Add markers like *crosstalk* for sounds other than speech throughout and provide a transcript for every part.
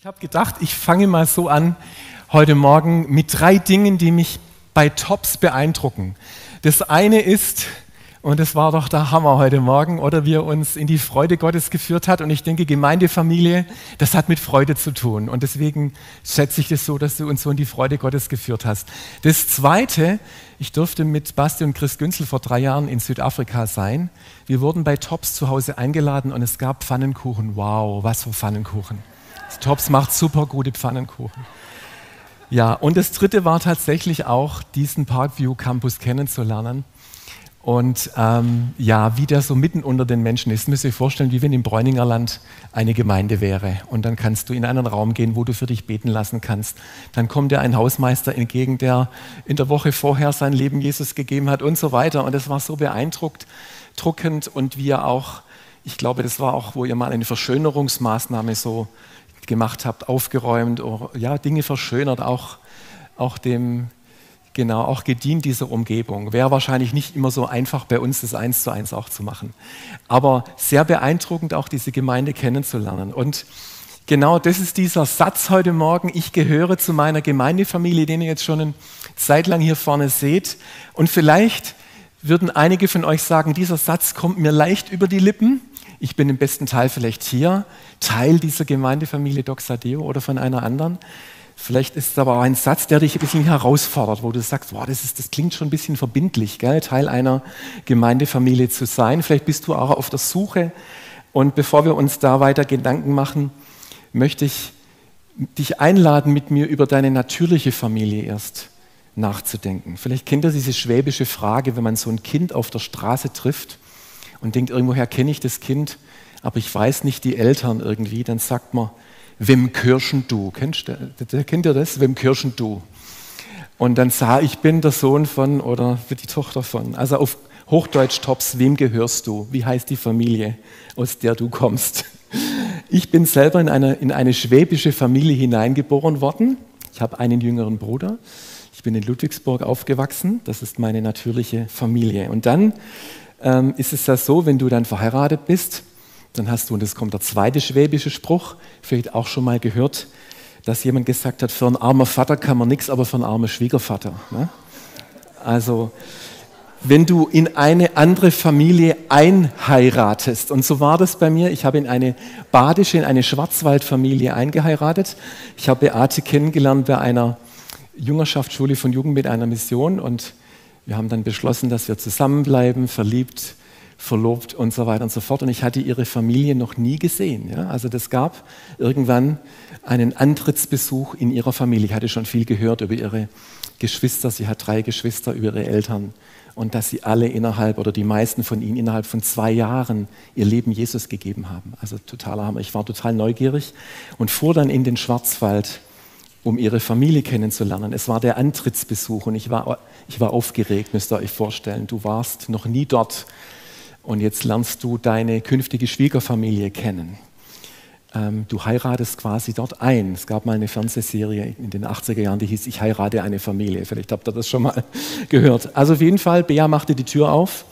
Ich habe gedacht, ich fange mal so an heute Morgen mit drei Dingen, die mich bei Tops beeindrucken. Das eine ist, und das war doch der Hammer heute Morgen, oder wie er uns in die Freude Gottes geführt hat. Und ich denke, Gemeindefamilie, das hat mit Freude zu tun. Und deswegen schätze ich das so, dass du uns so in die Freude Gottes geführt hast. Das zweite, ich durfte mit Basti und Chris Günzel vor drei Jahren in Südafrika sein. Wir wurden bei Tops zu Hause eingeladen und es gab Pfannenkuchen. Wow, was für Pfannenkuchen. Tops macht super gute Pfannenkuchen. Ja, und das dritte war tatsächlich auch, diesen Parkview Campus kennenzulernen. Und ähm, ja, wie der so mitten unter den Menschen ist, müsst ihr euch vorstellen, wie wenn im Bräuninger Land eine Gemeinde wäre. Und dann kannst du in einen Raum gehen, wo du für dich beten lassen kannst. Dann kommt dir ein Hausmeister entgegen, der in der Woche vorher sein Leben Jesus gegeben hat und so weiter. Und es war so beeindruckt, druckend und wie er auch, ich glaube, das war auch, wo ihr mal eine Verschönerungsmaßnahme so gemacht habt, aufgeräumt, ja, Dinge verschönert, auch, auch dem, genau, auch gedient dieser Umgebung. Wäre wahrscheinlich nicht immer so einfach bei uns, das eins zu eins auch zu machen. Aber sehr beeindruckend, auch diese Gemeinde kennenzulernen. Und genau das ist dieser Satz heute Morgen. Ich gehöre zu meiner Gemeindefamilie, den ihr jetzt schon eine Zeit lang hier vorne seht. Und vielleicht würden einige von euch sagen, dieser Satz kommt mir leicht über die Lippen. Ich bin im besten Teil vielleicht hier, Teil dieser Gemeindefamilie Doxadeo oder von einer anderen. Vielleicht ist es aber auch ein Satz, der dich ein bisschen herausfordert, wo du sagst, wow, das, ist, das klingt schon ein bisschen verbindlich, gell? Teil einer Gemeindefamilie zu sein. Vielleicht bist du auch auf der Suche. Und bevor wir uns da weiter Gedanken machen, möchte ich dich einladen, mit mir über deine natürliche Familie erst nachzudenken. Vielleicht kennt ihr diese schwäbische Frage, wenn man so ein Kind auf der Straße trifft und denkt, irgendwoher kenne ich das Kind, aber ich weiß nicht die Eltern irgendwie, dann sagt man, wem kirschen du? Kennst du, kennt ihr das? Wem kirschen du? Und dann sah ich bin der Sohn von oder die Tochter von. Also auf Hochdeutsch Tops, wem gehörst du? Wie heißt die Familie, aus der du kommst? Ich bin selber in eine, in eine schwäbische Familie hineingeboren worden. Ich habe einen jüngeren Bruder. Ich bin in Ludwigsburg aufgewachsen. Das ist meine natürliche Familie. Und dann ähm, ist es ja so, wenn du dann verheiratet bist, dann hast du, und das kommt der zweite schwäbische Spruch, vielleicht auch schon mal gehört, dass jemand gesagt hat, für einen armen Vater kann man nichts, aber für einen armen Schwiegervater. Ne? Also, wenn du in eine andere Familie einheiratest, und so war das bei mir, ich habe in eine badische, in eine Schwarzwaldfamilie eingeheiratet. Ich habe Beate kennengelernt bei einer Jungerschaftsschule von Jugend mit einer Mission und wir haben dann beschlossen, dass wir zusammenbleiben, verliebt, verlobt und so weiter und so fort. Und ich hatte ihre Familie noch nie gesehen. Ja? Also das gab irgendwann einen Antrittsbesuch in ihrer Familie. Ich hatte schon viel gehört über ihre Geschwister. Sie hat drei Geschwister, über ihre Eltern. Und dass sie alle innerhalb oder die meisten von ihnen innerhalb von zwei Jahren ihr Leben Jesus gegeben haben. Also totaler Hammer. Ich war total neugierig und fuhr dann in den Schwarzwald um ihre Familie kennenzulernen. Es war der Antrittsbesuch und ich war, ich war aufgeregt, müsst ihr euch vorstellen. Du warst noch nie dort und jetzt lernst du deine künftige Schwiegerfamilie kennen. Ähm, du heiratest quasi dort ein. Es gab mal eine Fernsehserie in den 80er Jahren, die hieß Ich heirate eine Familie. Vielleicht habt ihr das schon mal *laughs* gehört. Also auf jeden Fall, Bea machte die Tür auf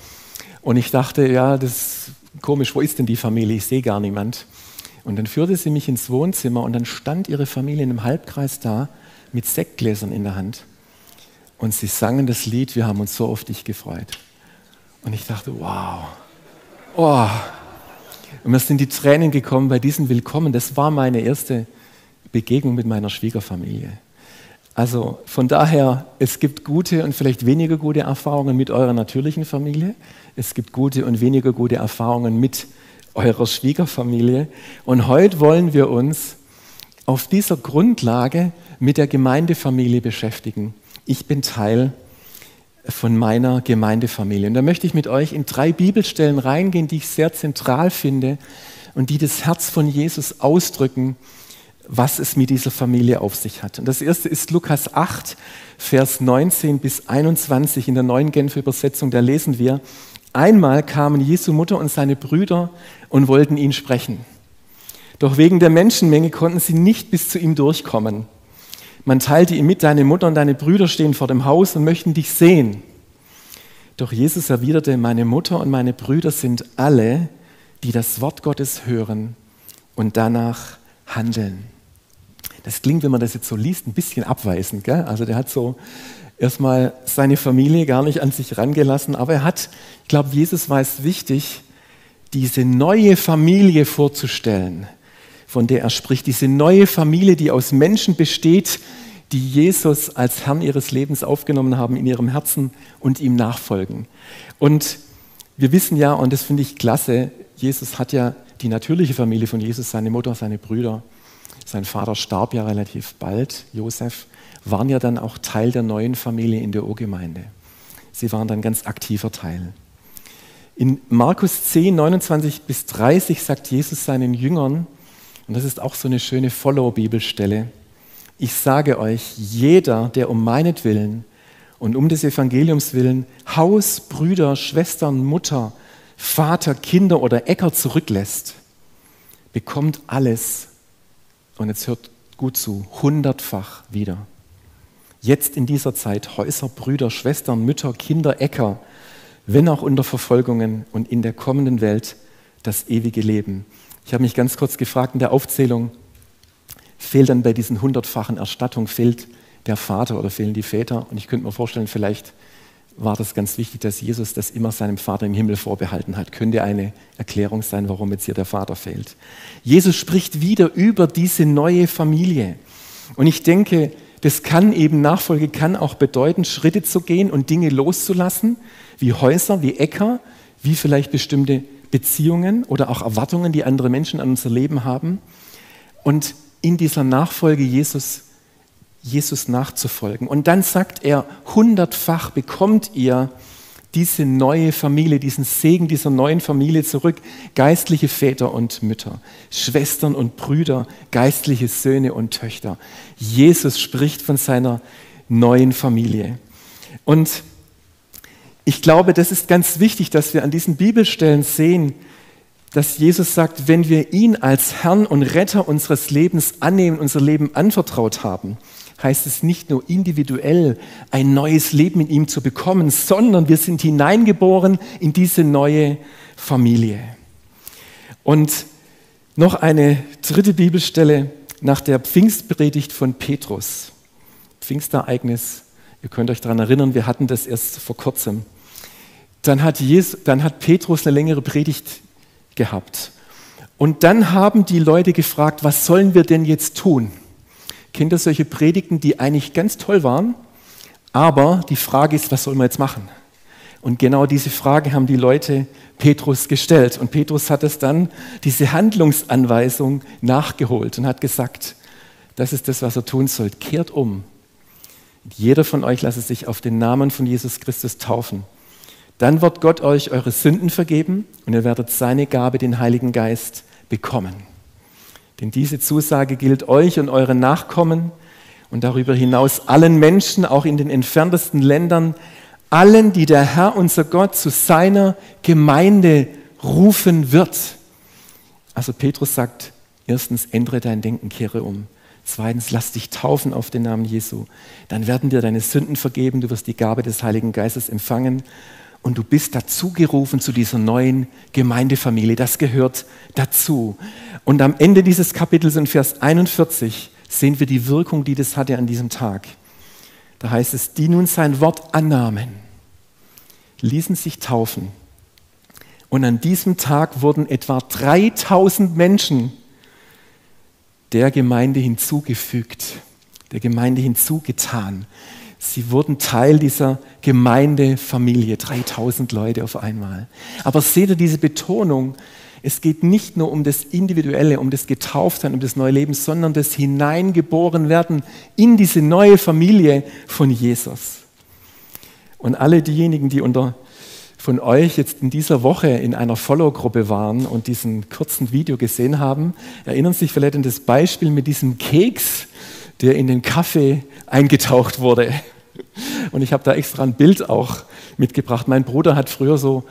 und ich dachte, ja, das ist komisch, wo ist denn die Familie? Ich sehe gar niemand. Und dann führte sie mich ins Wohnzimmer und dann stand ihre Familie in einem Halbkreis da mit Sektgläsern in der Hand. Und sie sangen das Lied, wir haben uns so auf dich gefreut. Und ich dachte, wow, oh. Und mir sind die Tränen gekommen bei diesem Willkommen. Das war meine erste Begegnung mit meiner Schwiegerfamilie. Also von daher, es gibt gute und vielleicht weniger gute Erfahrungen mit eurer natürlichen Familie. Es gibt gute und weniger gute Erfahrungen mit eurer Schwiegerfamilie. Und heute wollen wir uns auf dieser Grundlage mit der Gemeindefamilie beschäftigen. Ich bin Teil von meiner Gemeindefamilie. Und da möchte ich mit euch in drei Bibelstellen reingehen, die ich sehr zentral finde und die das Herz von Jesus ausdrücken, was es mit dieser Familie auf sich hat. Und das erste ist Lukas 8, Vers 19 bis 21 in der neuen Genfer Übersetzung. Da lesen wir, Einmal kamen Jesu Mutter und seine Brüder und wollten ihn sprechen. Doch wegen der Menschenmenge konnten sie nicht bis zu ihm durchkommen. Man teilte ihm mit, deine Mutter und deine Brüder stehen vor dem Haus und möchten dich sehen. Doch Jesus erwiderte, meine Mutter und meine Brüder sind alle, die das Wort Gottes hören und danach handeln. Das klingt, wenn man das jetzt so liest, ein bisschen abweisend. Gell? Also der hat so erstmal seine Familie gar nicht an sich rangelassen, aber er hat, ich glaube, Jesus war es wichtig, diese neue Familie vorzustellen, von der er spricht, diese neue Familie, die aus Menschen besteht, die Jesus als Herrn ihres Lebens aufgenommen haben in ihrem Herzen und ihm nachfolgen. Und wir wissen ja, und das finde ich klasse, Jesus hat ja die natürliche Familie von Jesus, seine Mutter, seine Brüder, sein Vater starb ja relativ bald, Josef, waren ja dann auch Teil der neuen Familie in der Urgemeinde. Sie waren dann ganz aktiver Teil. In Markus 10, 29 bis 30 sagt Jesus seinen Jüngern, und das ist auch so eine schöne Follow-Bibelstelle, ich sage euch, jeder, der um meinetwillen und um des Evangeliums willen Haus, Brüder, Schwestern, Mutter, Vater, Kinder oder Äcker zurücklässt, bekommt alles, und jetzt hört gut zu, hundertfach wieder. Jetzt in dieser Zeit Häuser, Brüder, Schwestern, Mütter, Kinder, Äcker, wenn auch unter Verfolgungen und in der kommenden Welt das ewige Leben. Ich habe mich ganz kurz gefragt in der Aufzählung, fehlt dann bei diesen hundertfachen Erstattungen, fehlt der Vater oder fehlen die Väter? Und ich könnte mir vorstellen, vielleicht war das ganz wichtig, dass Jesus das immer seinem Vater im Himmel vorbehalten hat. Könnte eine Erklärung sein, warum jetzt hier der Vater fehlt. Jesus spricht wieder über diese neue Familie. Und ich denke, das kann eben, Nachfolge kann auch bedeuten, Schritte zu gehen und Dinge loszulassen, wie Häuser, wie Äcker, wie vielleicht bestimmte Beziehungen oder auch Erwartungen, die andere Menschen an unser Leben haben. Und in dieser Nachfolge Jesus, Jesus nachzufolgen. Und dann sagt er, hundertfach bekommt ihr diese neue Familie, diesen Segen dieser neuen Familie zurück. Geistliche Väter und Mütter, Schwestern und Brüder, geistliche Söhne und Töchter. Jesus spricht von seiner neuen Familie. Und ich glaube, das ist ganz wichtig, dass wir an diesen Bibelstellen sehen, dass Jesus sagt, wenn wir ihn als Herrn und Retter unseres Lebens annehmen, unser Leben anvertraut haben, heißt es nicht nur individuell ein neues Leben in ihm zu bekommen, sondern wir sind hineingeboren in diese neue Familie. Und noch eine dritte Bibelstelle nach der Pfingstpredigt von Petrus. Pfingstereignis, ihr könnt euch daran erinnern, wir hatten das erst vor kurzem. Dann hat, Jesus, dann hat Petrus eine längere Predigt gehabt. Und dann haben die Leute gefragt, was sollen wir denn jetzt tun? Kennt ihr solche Predigten, die eigentlich ganz toll waren, aber die Frage ist, was sollen wir jetzt machen? Und genau diese Frage haben die Leute Petrus gestellt. Und Petrus hat es dann, diese Handlungsanweisung nachgeholt und hat gesagt, das ist das, was er tun soll. Kehrt um. Jeder von euch lasse sich auf den Namen von Jesus Christus taufen dann wird Gott euch eure Sünden vergeben und ihr werdet seine Gabe, den Heiligen Geist, bekommen. Denn diese Zusage gilt euch und euren Nachkommen und darüber hinaus allen Menschen, auch in den entferntesten Ländern, allen, die der Herr, unser Gott, zu seiner Gemeinde rufen wird. Also Petrus sagt, erstens, ändere dein Denken, kehre um. Zweitens, lass dich taufen auf den Namen Jesu. Dann werden dir deine Sünden vergeben, du wirst die Gabe des Heiligen Geistes empfangen und du bist dazu gerufen zu dieser neuen Gemeindefamilie. Das gehört dazu. Und am Ende dieses Kapitels in Vers 41 sehen wir die Wirkung, die das hatte an diesem Tag. Da heißt es, die nun sein Wort annahmen, ließen sich taufen. Und an diesem Tag wurden etwa 3000 Menschen der Gemeinde hinzugefügt, der Gemeinde hinzugetan. Sie wurden Teil dieser Gemeindefamilie, 3000 Leute auf einmal. Aber seht ihr diese Betonung? Es geht nicht nur um das Individuelle, um das Getauftsein, um das neue Leben, sondern das Hineingeborenwerden in diese neue Familie von Jesus. Und alle diejenigen, die unter von euch jetzt in dieser Woche in einer Follow-Gruppe waren und diesen kurzen Video gesehen haben, erinnern sich vielleicht an das Beispiel mit diesem Keks, der in den Kaffee eingetaucht wurde. Und ich habe da extra ein Bild auch mitgebracht. Mein Bruder hat früher so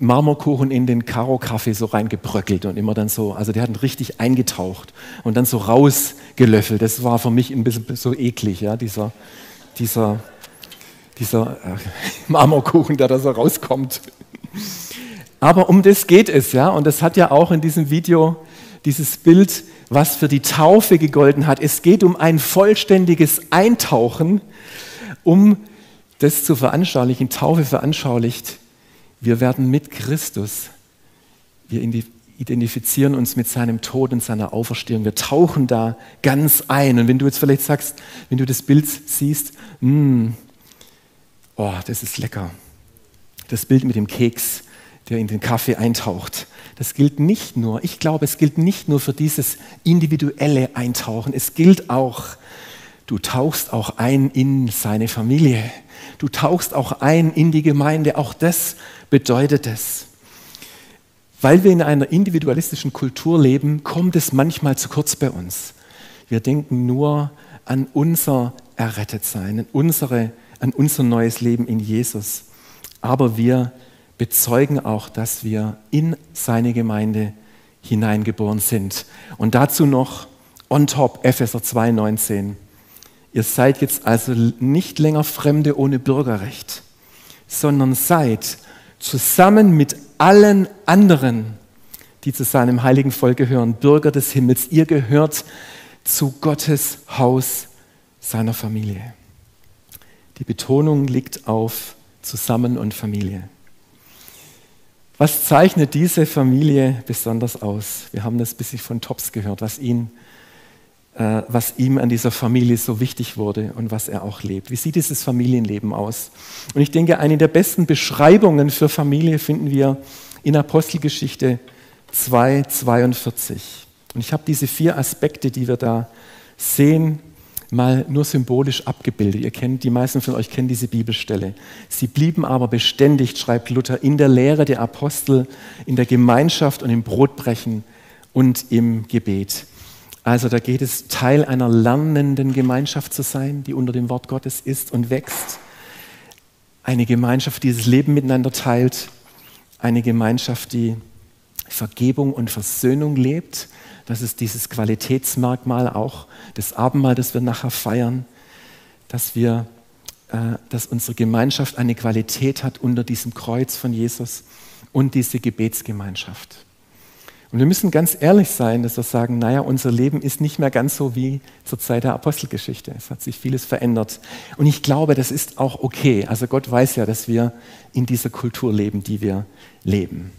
Marmorkuchen in den Karo-Kaffee so reingebröckelt und immer dann so, also der hat ihn richtig eingetaucht und dann so rausgelöffelt. Das war für mich ein bisschen so eklig, ja, dieser, dieser, dieser äh, *laughs* Marmorkuchen, der da so rauskommt. Aber um das geht es, ja, und das hat ja auch in diesem Video dieses Bild, was für die Taufe gegolten hat. Es geht um ein vollständiges Eintauchen, um das zu veranschaulichen. Taufe veranschaulicht, wir werden mit Christus, wir identifizieren uns mit seinem Tod und seiner Auferstehung. Wir tauchen da ganz ein. Und wenn du jetzt vielleicht sagst, wenn du das Bild siehst, mh, oh, das ist lecker. Das Bild mit dem Keks, der in den Kaffee eintaucht. Das gilt nicht nur, ich glaube, es gilt nicht nur für dieses individuelle Eintauchen. Es gilt auch, du tauchst auch ein in seine Familie. Du tauchst auch ein in die Gemeinde. Auch das bedeutet es. Weil wir in einer individualistischen Kultur leben, kommt es manchmal zu kurz bei uns. Wir denken nur an unser Errettetsein, an, unsere, an unser neues Leben in Jesus. Aber wir bezeugen auch, dass wir in seine Gemeinde hineingeboren sind. Und dazu noch on top Epheser 2,19. Ihr seid jetzt also nicht länger Fremde ohne Bürgerrecht, sondern seid zusammen mit allen anderen, die zu seinem heiligen Volk gehören, Bürger des Himmels. Ihr gehört zu Gottes Haus, seiner Familie. Die Betonung liegt auf Zusammen und Familie. Was zeichnet diese Familie besonders aus? Wir haben das ein bisschen von Tops gehört, was, ihn, was ihm an dieser Familie so wichtig wurde und was er auch lebt. Wie sieht dieses Familienleben aus? Und ich denke, eine der besten Beschreibungen für Familie finden wir in Apostelgeschichte 2, 42. Und ich habe diese vier Aspekte, die wir da sehen, mal nur symbolisch abgebildet. Ihr kennt, die meisten von euch kennen diese Bibelstelle. Sie blieben aber beständig, schreibt Luther, in der Lehre der Apostel, in der Gemeinschaft und im Brotbrechen und im Gebet. Also da geht es Teil einer lernenden Gemeinschaft zu sein, die unter dem Wort Gottes ist und wächst. Eine Gemeinschaft, die das Leben miteinander teilt. Eine Gemeinschaft, die Vergebung und Versöhnung lebt das ist dieses Qualitätsmerkmal auch das Abendmahl, das wir nachher feiern, dass wir, äh, dass unsere Gemeinschaft eine Qualität hat unter diesem Kreuz von Jesus und diese Gebetsgemeinschaft. Und wir müssen ganz ehrlich sein, dass wir sagen, naja, unser Leben ist nicht mehr ganz so wie zur Zeit der Apostelgeschichte. Es hat sich vieles verändert. Und ich glaube, das ist auch okay. Also Gott weiß ja, dass wir in dieser Kultur leben, die wir leben.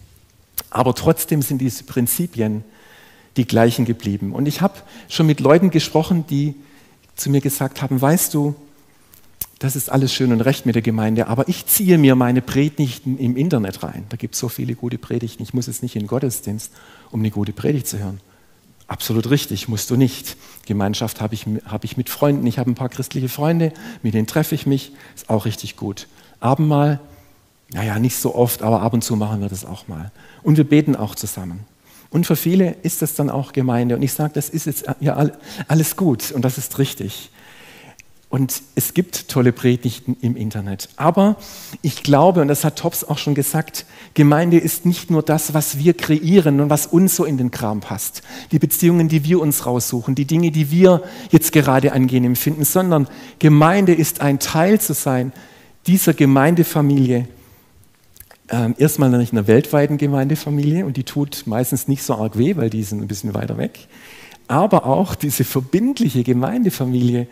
Aber trotzdem sind diese Prinzipien die gleichen geblieben. Und ich habe schon mit Leuten gesprochen, die zu mir gesagt haben, weißt du, das ist alles schön und recht mit der Gemeinde, aber ich ziehe mir meine Predigten im Internet rein. Da gibt es so viele gute Predigten. Ich muss jetzt nicht in den Gottesdienst, um eine gute Predigt zu hören. Absolut richtig, musst du nicht. Gemeinschaft habe ich, hab ich mit Freunden. Ich habe ein paar christliche Freunde, mit denen treffe ich mich. Ist auch richtig gut. Abendmahl, naja, nicht so oft, aber ab und zu machen wir das auch mal. Und wir beten auch zusammen. Und für viele ist das dann auch Gemeinde. Und ich sage, das ist jetzt ja alles gut und das ist richtig. Und es gibt tolle Predigten im Internet. Aber ich glaube, und das hat Tops auch schon gesagt, Gemeinde ist nicht nur das, was wir kreieren und was uns so in den Kram passt. Die Beziehungen, die wir uns raussuchen, die Dinge, die wir jetzt gerade angehen empfinden, sondern Gemeinde ist ein Teil zu sein dieser Gemeindefamilie, ähm, erstmal in einer weltweiten Gemeindefamilie und die tut meistens nicht so arg weh, weil die sind ein bisschen weiter weg. Aber auch diese verbindliche Gemeindefamilie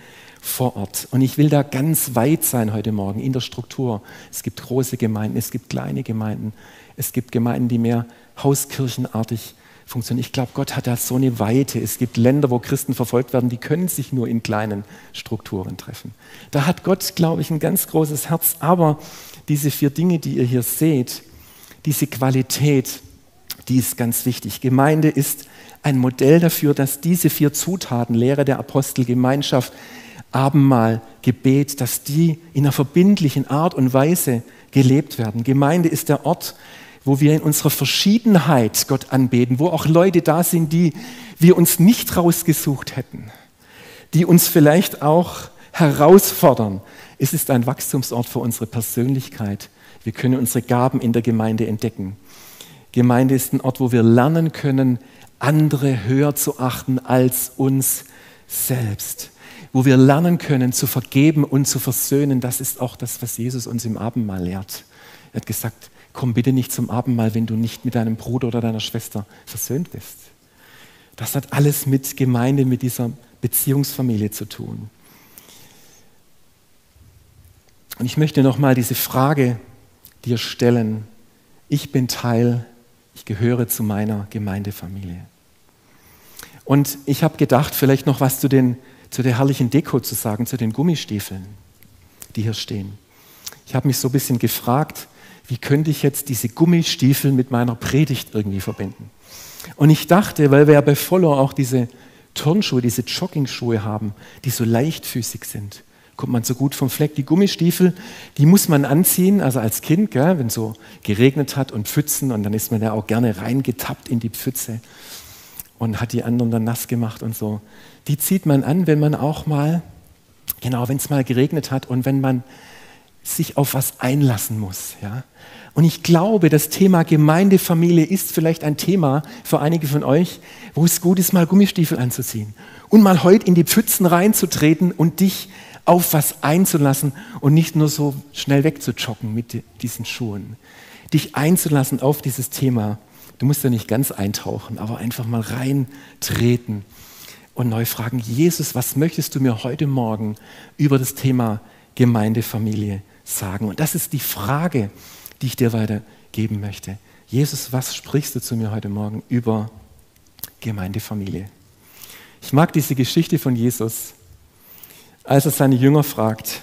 vor Ort. Und ich will da ganz weit sein heute Morgen in der Struktur. Es gibt große Gemeinden, es gibt kleine Gemeinden, es gibt Gemeinden, die mehr hauskirchenartig funktionieren. Ich glaube, Gott hat da so eine Weite. Es gibt Länder, wo Christen verfolgt werden, die können sich nur in kleinen Strukturen treffen. Da hat Gott, glaube ich, ein ganz großes Herz. Aber diese vier Dinge, die ihr hier seht, diese Qualität, die ist ganz wichtig. Gemeinde ist ein Modell dafür, dass diese vier Zutaten, Lehre der Apostel, Gemeinschaft, Abendmahl, Gebet, dass die in einer verbindlichen Art und Weise gelebt werden. Gemeinde ist der Ort, wo wir in unserer Verschiedenheit Gott anbeten, wo auch Leute da sind, die wir uns nicht rausgesucht hätten, die uns vielleicht auch herausfordern, es ist ein Wachstumsort für unsere Persönlichkeit. Wir können unsere Gaben in der Gemeinde entdecken. Gemeinde ist ein Ort, wo wir lernen können, andere höher zu achten als uns selbst. Wo wir lernen können, zu vergeben und zu versöhnen. Das ist auch das, was Jesus uns im Abendmahl lehrt. Er hat gesagt, komm bitte nicht zum Abendmahl, wenn du nicht mit deinem Bruder oder deiner Schwester versöhnt bist. Das hat alles mit Gemeinde, mit dieser Beziehungsfamilie zu tun. Und ich möchte nochmal diese Frage dir stellen. Ich bin Teil, ich gehöre zu meiner Gemeindefamilie. Und ich habe gedacht, vielleicht noch was zu, den, zu der herrlichen Deko zu sagen, zu den Gummistiefeln, die hier stehen. Ich habe mich so ein bisschen gefragt, wie könnte ich jetzt diese Gummistiefel mit meiner Predigt irgendwie verbinden? Und ich dachte, weil wir ja bei Follow auch diese Turnschuhe, diese Joggingschuhe haben, die so leichtfüßig sind, kommt man so gut vom Fleck. Die Gummistiefel, die muss man anziehen, also als Kind, wenn so geregnet hat und Pfützen und dann ist man ja auch gerne reingetappt in die Pfütze und hat die anderen dann nass gemacht und so. Die zieht man an, wenn man auch mal, genau, wenn es mal geregnet hat und wenn man sich auf was einlassen muss. Ja? Und ich glaube, das Thema Gemeindefamilie ist vielleicht ein Thema für einige von euch, wo es gut ist, mal Gummistiefel anzuziehen und mal heute in die Pfützen reinzutreten und dich auf was einzulassen und nicht nur so schnell wegzujoggen mit diesen Schuhen. Dich einzulassen auf dieses Thema. Du musst ja nicht ganz eintauchen, aber einfach mal reintreten und neu fragen, Jesus, was möchtest du mir heute Morgen über das Thema Gemeindefamilie sagen? Und das ist die Frage, die ich dir weitergeben möchte. Jesus, was sprichst du zu mir heute Morgen über Gemeindefamilie? Ich mag diese Geschichte von Jesus, als er seine Jünger fragt,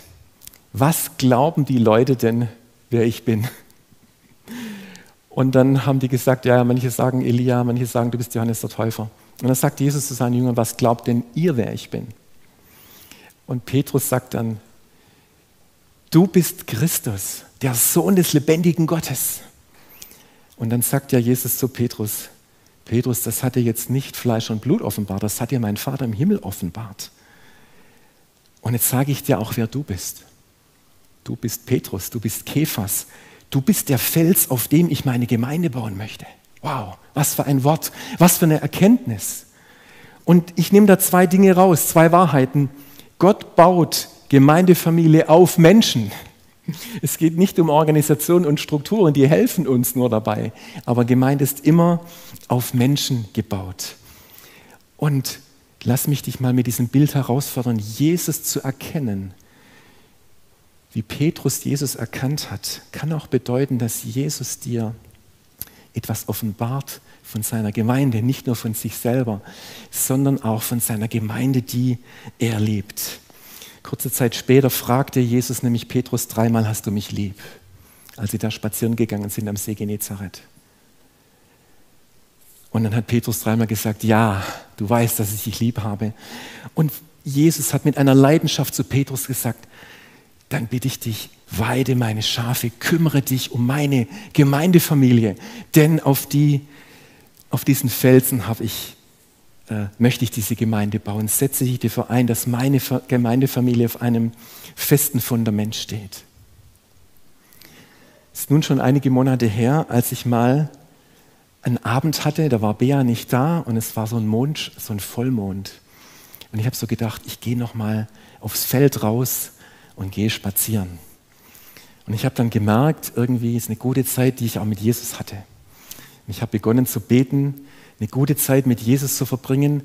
was glauben die Leute denn, wer ich bin? Und dann haben die gesagt, ja, manche sagen Elia, manche sagen, du bist Johannes der Täufer. Und dann sagt Jesus zu seinen Jüngern, was glaubt denn ihr, wer ich bin? Und Petrus sagt dann, du bist Christus, der Sohn des lebendigen Gottes. Und dann sagt ja Jesus zu Petrus, Petrus, das hat dir jetzt nicht Fleisch und Blut offenbart, das hat dir mein Vater im Himmel offenbart. Und jetzt sage ich dir auch, wer du bist. Du bist Petrus, du bist Kephas, du bist der Fels, auf dem ich meine Gemeinde bauen möchte. Wow, was für ein Wort, was für eine Erkenntnis. Und ich nehme da zwei Dinge raus, zwei Wahrheiten. Gott baut Gemeindefamilie auf Menschen. Es geht nicht um Organisation und Strukturen, die helfen uns nur dabei. Aber Gemeinde ist immer auf Menschen gebaut. Und lass mich dich mal mit diesem Bild herausfordern, Jesus zu erkennen wie Petrus Jesus erkannt hat, kann auch bedeuten, dass Jesus dir etwas offenbart von seiner Gemeinde, nicht nur von sich selber, sondern auch von seiner Gemeinde, die er liebt. Kurze Zeit später fragte Jesus nämlich Petrus dreimal, hast du mich lieb? Als sie da spazieren gegangen sind am See Genezareth. Und dann hat Petrus dreimal gesagt, ja, du weißt, dass ich dich lieb habe. Und Jesus hat mit einer Leidenschaft zu Petrus gesagt, dann bitte ich dich, weide meine Schafe, kümmere dich um meine Gemeindefamilie, denn auf, die, auf diesen Felsen habe ich, äh, möchte ich diese Gemeinde bauen. Setze ich dafür ein, dass meine Gemeindefamilie auf einem festen Fundament steht. Es ist nun schon einige Monate her, als ich mal einen Abend hatte, da war Bea nicht da und es war so ein Mond, so ein Vollmond. Und ich habe so gedacht, ich gehe noch mal aufs Feld raus und gehe spazieren. Und ich habe dann gemerkt, irgendwie ist eine gute Zeit, die ich auch mit Jesus hatte. Ich habe begonnen zu beten, eine gute Zeit mit Jesus zu verbringen.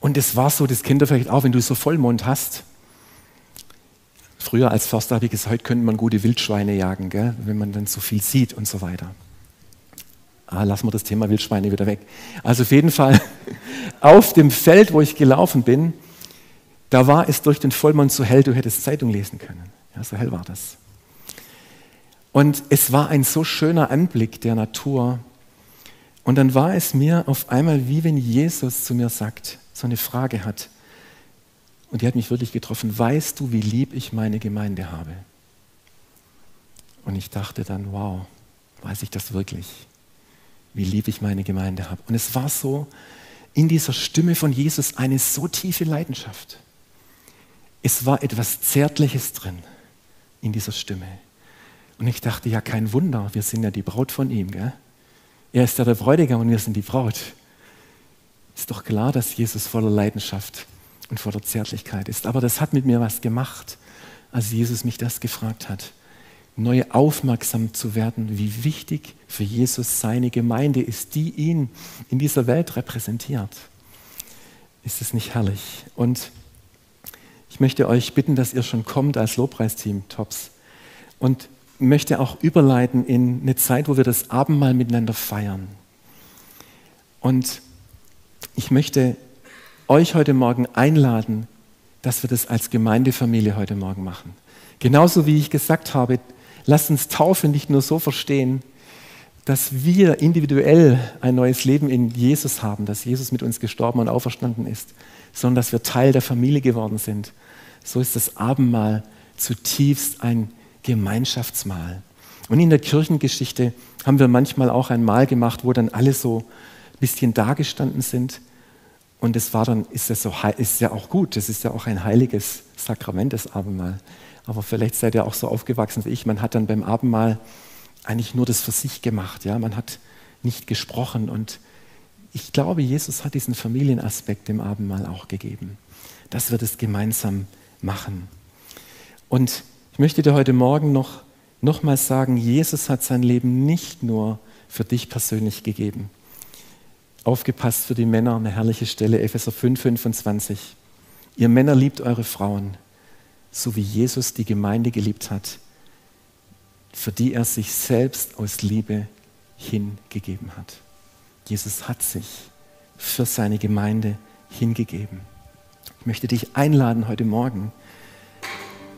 Und es war so, das kennt ihr vielleicht auch, wenn du so Vollmond hast. Früher als Förster habe ich gesagt, heute könnte man gute Wildschweine jagen, gell? wenn man dann so viel sieht und so weiter. Ah, lassen wir das Thema Wildschweine wieder weg. Also auf jeden Fall *laughs* auf dem Feld, wo ich gelaufen bin, da war es durch den Vollmond so hell, du hättest Zeitung lesen können. Ja, so hell war das. Und es war ein so schöner Anblick der Natur. Und dann war es mir auf einmal, wie wenn Jesus zu mir sagt, so eine Frage hat. Und die hat mich wirklich getroffen. Weißt du, wie lieb ich meine Gemeinde habe? Und ich dachte dann, wow, weiß ich das wirklich? Wie lieb ich meine Gemeinde habe. Und es war so in dieser Stimme von Jesus eine so tiefe Leidenschaft es war etwas Zärtliches drin in dieser Stimme. Und ich dachte, ja, kein Wunder, wir sind ja die Braut von ihm. Gell? Er ist ja der Bräutigam und wir sind die Braut. Ist doch klar, dass Jesus voller Leidenschaft und voller Zärtlichkeit ist. Aber das hat mit mir was gemacht, als Jesus mich das gefragt hat. Neu aufmerksam zu werden, wie wichtig für Jesus seine Gemeinde ist, die ihn in dieser Welt repräsentiert. Ist es nicht herrlich? Und ich möchte euch bitten, dass ihr schon kommt als Lobpreisteam, Tops. Und möchte auch überleiten in eine Zeit, wo wir das Abendmahl miteinander feiern. Und ich möchte euch heute Morgen einladen, dass wir das als Gemeindefamilie heute Morgen machen. Genauso wie ich gesagt habe, lasst uns Taufe nicht nur so verstehen, dass wir individuell ein neues Leben in Jesus haben, dass Jesus mit uns gestorben und auferstanden ist, sondern dass wir Teil der Familie geworden sind. So ist das Abendmahl zutiefst ein Gemeinschaftsmahl. Und in der Kirchengeschichte haben wir manchmal auch ein Mahl gemacht, wo dann alle so ein bisschen dagestanden sind. Und es war dann, ist das so, ist ja auch gut, das ist ja auch ein heiliges Sakrament, das Abendmahl. Aber vielleicht seid ihr auch so aufgewachsen wie ich, man hat dann beim Abendmahl eigentlich nur das für sich gemacht. Ja? Man hat nicht gesprochen. Und ich glaube, Jesus hat diesen Familienaspekt dem Abendmahl auch gegeben, dass wir das gemeinsam machen. Und ich möchte dir heute Morgen noch nochmal sagen, Jesus hat sein Leben nicht nur für dich persönlich gegeben. Aufgepasst für die Männer, eine herrliche Stelle, Epheser 5, 25. Ihr Männer liebt eure Frauen, so wie Jesus die Gemeinde geliebt hat für die er sich selbst aus Liebe hingegeben hat. Jesus hat sich für seine Gemeinde hingegeben. Ich möchte dich einladen, heute Morgen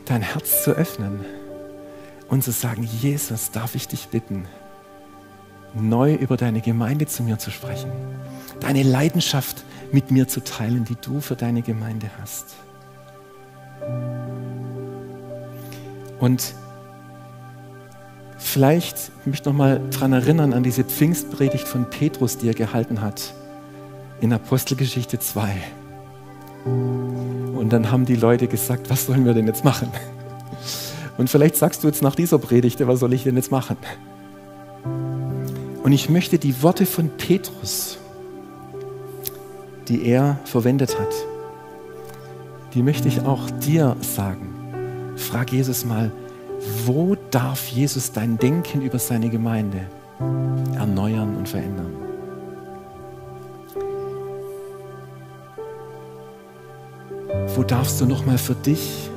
dein Herz zu öffnen und zu sagen, Jesus, darf ich dich bitten, neu über deine Gemeinde zu mir zu sprechen, deine Leidenschaft mit mir zu teilen, die du für deine Gemeinde hast. Und Vielleicht mich noch mal daran erinnern an diese Pfingstpredigt von Petrus, die er gehalten hat in Apostelgeschichte 2. Und dann haben die Leute gesagt, was sollen wir denn jetzt machen? Und vielleicht sagst du jetzt nach dieser Predigt, was soll ich denn jetzt machen? Und ich möchte die Worte von Petrus, die er verwendet hat, die möchte ich auch dir sagen. Frag Jesus mal, wo darf Jesus dein Denken über seine Gemeinde erneuern und verändern? Wo darfst du nochmal für dich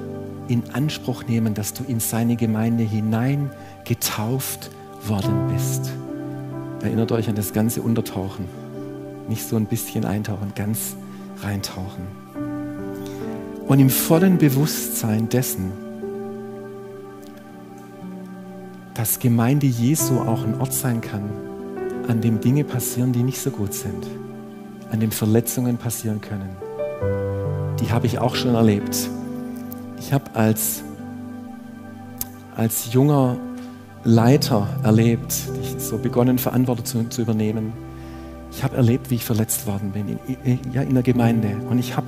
in Anspruch nehmen, dass du in seine Gemeinde hinein getauft worden bist? Erinnert euch an das ganze Untertauchen. Nicht so ein bisschen eintauchen, ganz reintauchen. Und im vollen Bewusstsein dessen, dass Gemeinde Jesu auch ein Ort sein kann, an dem Dinge passieren, die nicht so gut sind, an dem Verletzungen passieren können. Die habe ich auch schon erlebt. Ich habe als, als junger Leiter erlebt, ich so begonnen, Verantwortung zu, zu übernehmen. Ich habe erlebt, wie ich verletzt worden bin in, ja, in der Gemeinde. Und ich habe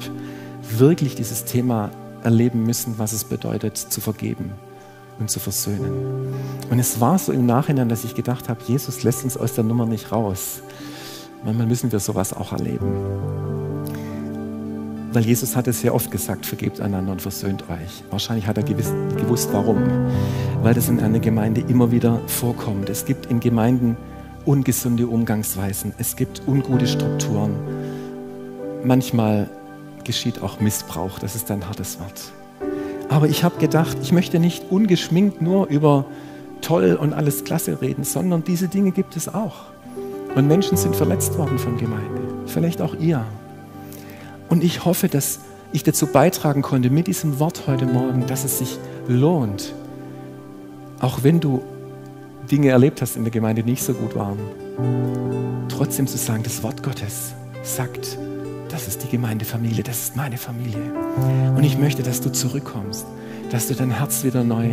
wirklich dieses Thema erleben müssen, was es bedeutet, zu vergeben und zu versöhnen. Und es war so im Nachhinein, dass ich gedacht habe, Jesus lässt uns aus der Nummer nicht raus. Manchmal müssen wir sowas auch erleben. Weil Jesus hat es sehr oft gesagt, vergebt einander und versöhnt euch. Wahrscheinlich hat er gewiss, gewusst, warum. Weil das in einer Gemeinde immer wieder vorkommt. Es gibt in Gemeinden ungesunde Umgangsweisen. Es gibt ungute Strukturen. Manchmal geschieht auch Missbrauch. Das ist ein hartes Wort. Aber ich habe gedacht, ich möchte nicht ungeschminkt nur über toll und alles klasse reden, sondern diese Dinge gibt es auch. Und Menschen sind verletzt worden von Gemeinde. Vielleicht auch ihr. Und ich hoffe, dass ich dazu beitragen konnte mit diesem Wort heute Morgen, dass es sich lohnt, auch wenn du Dinge erlebt hast in der Gemeinde, die nicht so gut waren, trotzdem zu sagen, das Wort Gottes sagt, das ist die Gemeindefamilie, das ist meine Familie. Und ich möchte, dass du zurückkommst, dass du dein Herz wieder neu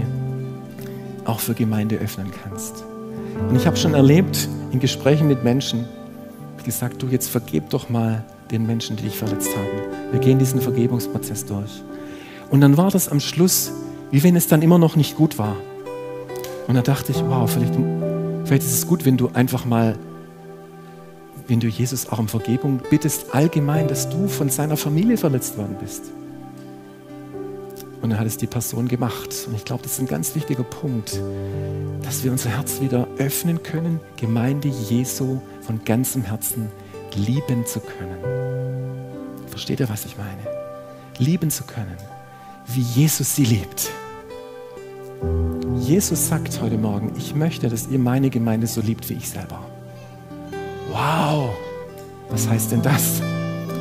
auch für Gemeinde öffnen kannst. Und ich habe schon erlebt in Gesprächen mit Menschen, gesagt, du jetzt vergeb doch mal den Menschen, die dich verletzt haben. Wir gehen diesen Vergebungsprozess durch. Und dann war das am Schluss, wie wenn es dann immer noch nicht gut war. Und da dachte ich, wow, vielleicht, vielleicht ist es gut, wenn du einfach mal wenn du Jesus auch um Vergebung bittest, allgemein, dass du von seiner Familie verletzt worden bist. Und dann hat es die Person gemacht. Und ich glaube, das ist ein ganz wichtiger Punkt, dass wir unser Herz wieder öffnen können, Gemeinde Jesu von ganzem Herzen lieben zu können. Versteht ihr, was ich meine? Lieben zu können, wie Jesus sie liebt. Jesus sagt heute Morgen, ich möchte, dass ihr meine Gemeinde so liebt wie ich selber. Wow, was heißt denn das?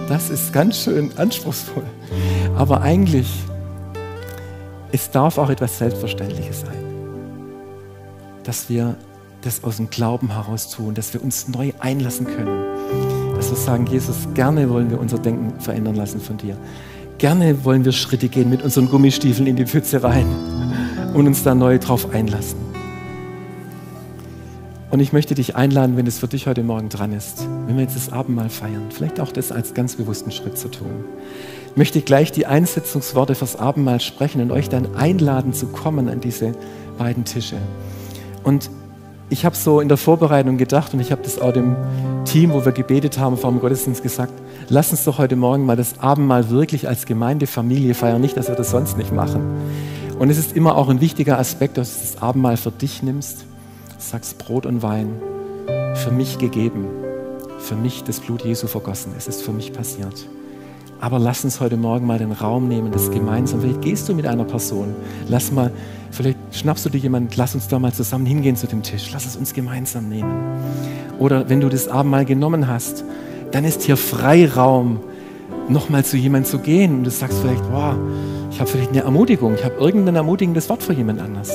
Das ist ganz schön anspruchsvoll. Aber eigentlich, es darf auch etwas Selbstverständliches sein, dass wir das aus dem Glauben heraus tun, dass wir uns neu einlassen können, dass wir sagen, Jesus, gerne wollen wir unser Denken verändern lassen von dir. Gerne wollen wir Schritte gehen mit unseren Gummistiefeln in die Pfütze rein und uns da neu drauf einlassen. Und ich möchte dich einladen, wenn es für dich heute Morgen dran ist, wenn wir jetzt das Abendmahl feiern, vielleicht auch das als ganz bewussten Schritt zu tun. Ich möchte gleich die Einsetzungsworte fürs Abendmahl sprechen und euch dann einladen zu kommen an diese beiden Tische. Und ich habe so in der Vorbereitung gedacht und ich habe das auch dem Team, wo wir gebetet haben vor dem Gottesdienst gesagt, lass uns doch heute Morgen mal das Abendmahl wirklich als Gemeindefamilie feiern, nicht, dass wir das sonst nicht machen. Und es ist immer auch ein wichtiger Aspekt, dass du das Abendmahl für dich nimmst, sagst Brot und Wein, für mich gegeben, für mich das Blut Jesu vergossen, es ist für mich passiert. Aber lass uns heute Morgen mal den Raum nehmen, das gemeinsam. Vielleicht gehst du mit einer Person. Lass mal, vielleicht schnappst du dir jemanden, lass uns da mal zusammen hingehen zu dem Tisch. Lass es uns gemeinsam nehmen. Oder wenn du das Abendmahl genommen hast, dann ist hier Freiraum, nochmal zu jemandem zu gehen. Und du sagst vielleicht, boah, ich habe vielleicht eine Ermutigung, ich habe irgendein ermutigendes Wort für jemand anders.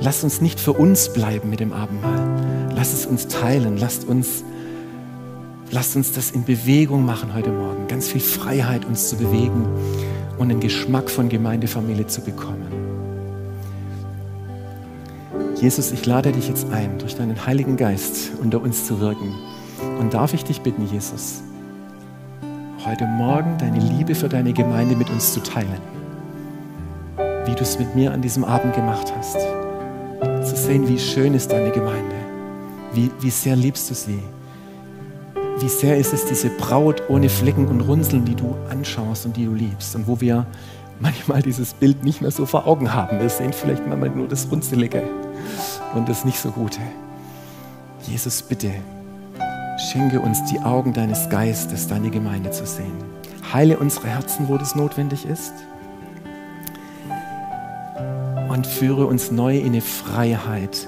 Lass uns nicht für uns bleiben mit dem Abendmahl. Lass es uns teilen. Lasst uns Lasst uns das in Bewegung machen heute Morgen. Ganz viel Freiheit uns zu bewegen und den Geschmack von Gemeindefamilie zu bekommen. Jesus, ich lade dich jetzt ein, durch deinen Heiligen Geist unter uns zu wirken. Und darf ich dich bitten, Jesus, heute Morgen deine Liebe für deine Gemeinde mit uns zu teilen. Wie du es mit mir an diesem Abend gemacht hast. Zu sehen, wie schön ist deine Gemeinde. Wie, wie sehr liebst du sie wie sehr ist es diese Braut ohne Flecken und Runzeln, die du anschaust und die du liebst und wo wir manchmal dieses Bild nicht mehr so vor Augen haben. Wir sehen vielleicht manchmal nur das Runzelige und das nicht so Gute. Jesus, bitte, schenke uns die Augen deines Geistes, deine Gemeinde zu sehen. Heile unsere Herzen, wo das notwendig ist. Und führe uns neu in eine Freiheit,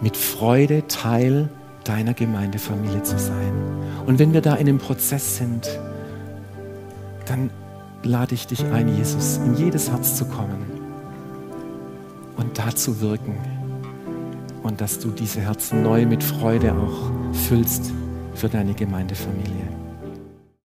mit Freude Teil deiner Gemeindefamilie zu sein. Und wenn wir da in einem Prozess sind, dann lade ich dich ein, Jesus, in jedes Herz zu kommen und da zu wirken. Und dass du diese Herzen neu mit Freude auch füllst für deine Gemeindefamilie.